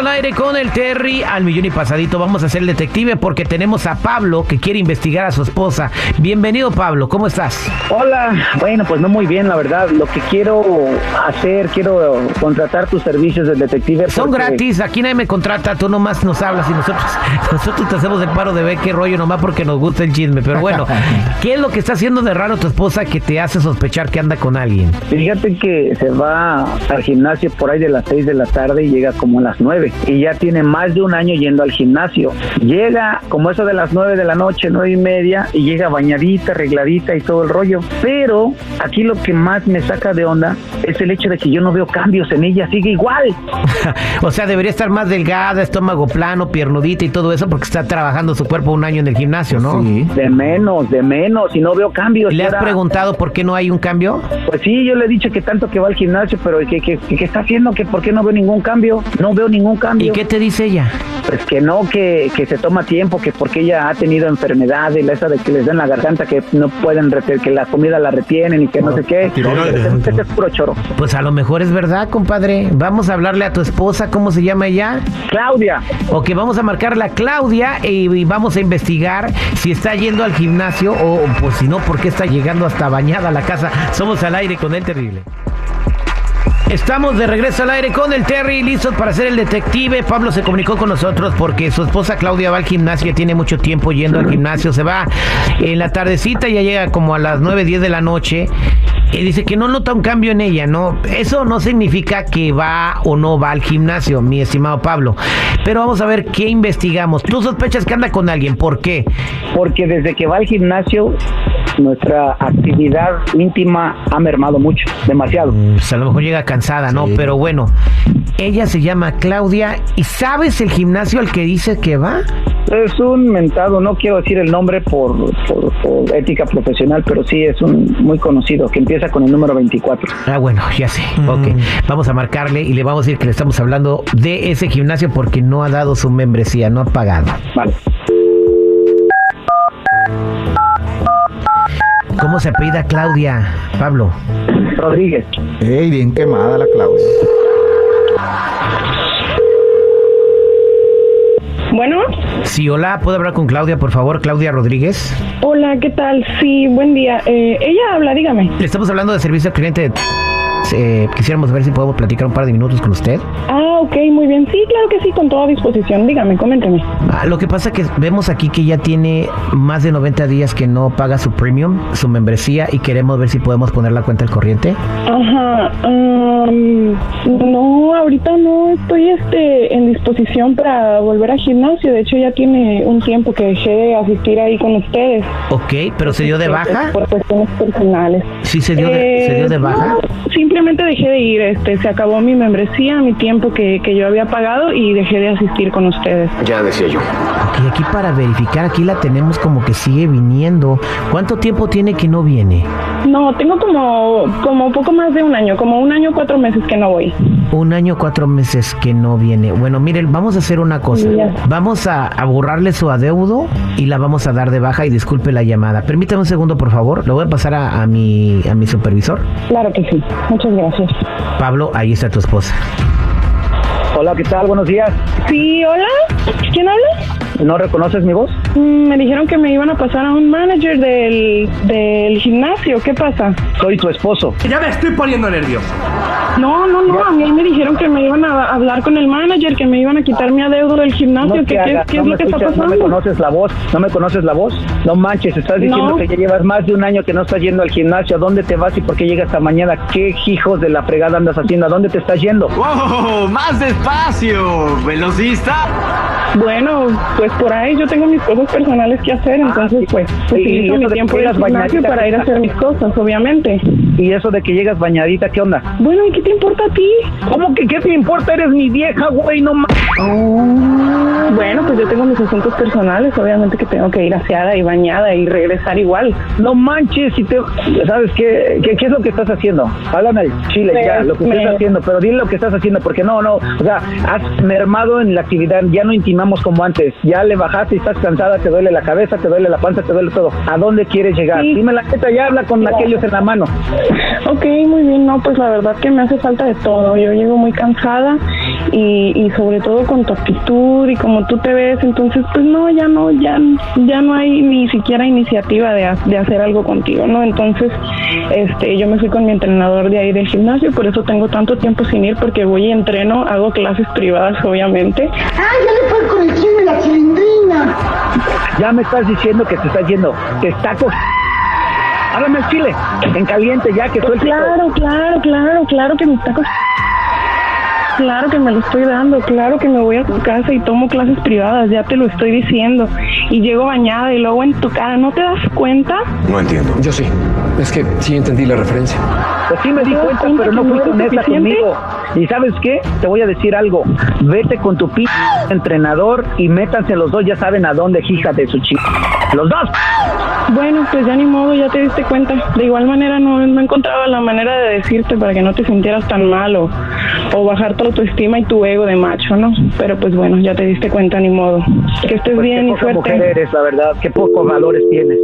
Al aire con el Terry al millón y pasadito. Vamos a ser el detective porque tenemos a Pablo que quiere investigar a su esposa. Bienvenido Pablo, ¿cómo estás? Hola, bueno, pues no muy bien, la verdad. Lo que quiero hacer, quiero contratar tus servicios de detective. Son porque- gratis, aquí nadie me contrata, tú nomás nos hablas y nosotros, nosotros te hacemos el paro de ver qué rollo nomás porque nos gusta el chisme. Pero bueno, ¿qué es lo que está haciendo de raro tu esposa que te hace sospechar que anda con alguien? Fíjate que se va al gimnasio por ahí de las 6 de la tarde y llega como a las 9 y ya tiene más de un año yendo al gimnasio. Llega como eso de las 9 de la noche, 9 y media y llega bañadita, arregladita y todo el rollo. Pero aquí lo que más me saca de onda es el hecho de que yo no veo cambios en ella, sigue igual. o sea, debería estar más delgada, estómago plano, piernudita y todo eso porque está trabajando su cuerpo un año en el gimnasio, ¿no? De menos, de menos y no veo cambios. ¿Le has preguntado por qué no hay un cambio? Pues sí, yo le he dicho que tanto que va al gimnasio, pero que, que, que está haciendo que por qué no veo ningún cambio, no veo ningún cambio. ¿Y qué te dice ella? Pues que no, que, que se toma tiempo, que porque ella ha tenido enfermedades, esa de que les den la garganta, que no pueden retener, que la comida la retienen y que no sé qué. Ese ese es puro choro. Pues a lo mejor es verdad, compadre. Vamos a hablarle a tu esposa, ¿cómo se llama ella? Claudia. Ok, vamos a marcarla a Claudia y, y vamos a investigar si está yendo al gimnasio o pues si no, por qué está llegando hasta bañada a la casa. Somos al aire con el terrible. Estamos de regreso al aire con el Terry, listos para ser el detective. Pablo se comunicó con nosotros porque su esposa Claudia va al gimnasio, tiene mucho tiempo yendo al gimnasio, se va en la tardecita, ya llega como a las 9, 10 de la noche. Y dice que no nota un cambio en ella, ¿no? Eso no significa que va o no va al gimnasio, mi estimado Pablo. Pero vamos a ver qué investigamos. Tú sospechas que anda con alguien, ¿por qué? Porque desde que va al gimnasio, nuestra actividad íntima ha mermado mucho, demasiado. Pues a lo mejor llega cansada, ¿no? Pero bueno, ella se llama Claudia y ¿sabes el gimnasio al que dice que va? Es un mentado, no quiero decir el nombre por, por- por ética profesional, pero sí es un muy conocido, que empieza con el número 24. Ah, bueno, ya sé. Ok, vamos a marcarle y le vamos a decir que le estamos hablando de ese gimnasio porque no ha dado su membresía, no ha pagado. Vale. ¿Cómo se apellida Claudia, Pablo? Rodríguez. Ey, bien quemada la Claudia. Bueno, Sí, hola, ¿puedo hablar con Claudia, por favor? Claudia Rodríguez. hola, ¿qué tal? Sí, buen día. Eh, ella habla, dígame. Le estamos hablando de servicio al cliente de... Eh, quisiéramos ver si podemos platicar un par de minutos con usted. Ah, ok, muy bien. Sí, claro que sí, con toda disposición. Dígame, coménteme. Ah, lo que pasa que vemos aquí que ya tiene más de 90 días que no paga su premium, su membresía, y queremos ver si podemos poner la cuenta al corriente. Ajá. am, no, ahorita no estoy este, en disposición para volver al gimnasio. De hecho, ya tiene un tiempo que dejé de asistir ahí con ustedes. Ok, pero se dio de baja. Por cuestiones personales. Sí, se dio de, se dio de Eh, baja. no, simplemente dejé de ir. Este, se acabó mi membresía, mi tiempo que, que yo había pagado y dejé de asistir con ustedes. Ya decía yo. Ok, aquí para verificar, aquí la tenemos como que sigue viniendo. ¿Cuánto tiempo tiene que no viene? No, tengo como, como poco más de un año, como un año, cuatro meses que no voy. Un año, cuatro meses que no viene. Bueno, miren, vamos a hacer una cosa. Ya. Vamos a, a borrarle su adeudo y la vamos a dar de baja y disculpe la llamada. Permítame un segundo, por favor. Lo voy a pasar a, a mi, a mi supervisor. Claro que sí. Muchas gracias. Pablo, ahí está tu esposa. Hola, ¿qué tal? Buenos días. Sí, hola. ¿Quién habla? ¿No reconoces mi voz? Mm, Me dijeron que me iban a pasar a un manager del, del gimnasio. ¿Qué pasa? Soy tu esposo. Ya me estoy poniendo nervioso. No, no, no. A mí me dijeron que me iban a hablar con el manager que me iban a quitar mi adeudo del gimnasio. No ¿Qué, qué- qué no es lo que está pasando? No me conoces la voz, no me conoces la voz. No manches, estás diciendo No. que ya llevas más de un año que no estás yendo al gimnasio. ¿A dónde te vas y por qué llegas hasta mañana? ¿Qué hijos de la fregada andas haciendo? ¿A dónde te estás yendo? ¡Wow! ¡Más despacio! ¡Velocista! Bueno, pues por ahí yo tengo mis cosas personales que hacer, entonces sí. pues utilizo eso mi de tiempo llegas gimnasio para ir a hacer mis cosas, obviamente. Y eso de que llegas bañadita, ¿qué onda? Bueno, ¿y qué te importa a ti? ¿Cómo que qué te importa? Eres mi vieja, güey, no mames. Bueno, pues yo tengo mis asuntos personales, obviamente que tengo que ir aseada y bañada y regresar igual. No manches, si te... ¿Sabes qué? ¿Qué, qué es lo que estás haciendo? Háblame al chile Pues, ya, lo que me- estás haciendo, pero dile lo que estás haciendo, porque no, no, o sea, has mermado en la actividad, ya no intimamos como antes, ya le bajaste y estás cansada, te duele la cabeza, te duele la panza, te duele todo. ¿A dónde quieres llegar? Sí. Dime la neta, ya habla con aquellos en la mano. Ok, muy bien, no, pues la verdad que me hace falta de todo. Yo llego muy cansada y, y sobre todo con tu actitud y como tú te ves, entonces pues no, ya no, ya, ya no hay ni siquiera iniciativa de, de hacer algo contigo, ¿no? Entonces, este, yo me fui con mi entrenador de ahí del gimnasio, por eso tengo tanto tiempo sin ir porque voy y entreno, hago clases privadas, obviamente. ¡Ah, ya le fue con el chisme la chilindrina! Ya me estás diciendo que te estás yendo, te está co... Háblame al chile, en caliente ya, que suelte todo. Claro, claro, claro, claro que me está Claro que me lo estoy dando, claro que me voy a tu casa y tomo clases privadas, ya te lo estoy diciendo. Y llego bañada y luego en tu cara, ¿no te das cuenta? No entiendo. Yo sí. Es que sí entendí la referencia. Pues sí me di ¿Te das cuenta, cuenta pero no eres honesta conmigo. Y ¿sabes qué? Te voy a decir algo. Vete con tu p entrenador y métanse los dos, ya saben a dónde, hija de su chica. Los dos. Bueno, pues ya ni modo, ya te diste cuenta. De igual manera no, no encontraba la manera de decirte para que no te sintieras tan mal o, o bajar tu autoestima y tu ego de macho, ¿no? Pero pues bueno, ya te diste cuenta, ni modo. Que estés Pues bien qué y poca suerte. mujer eres, la verdad. Qué pocos valores tienes.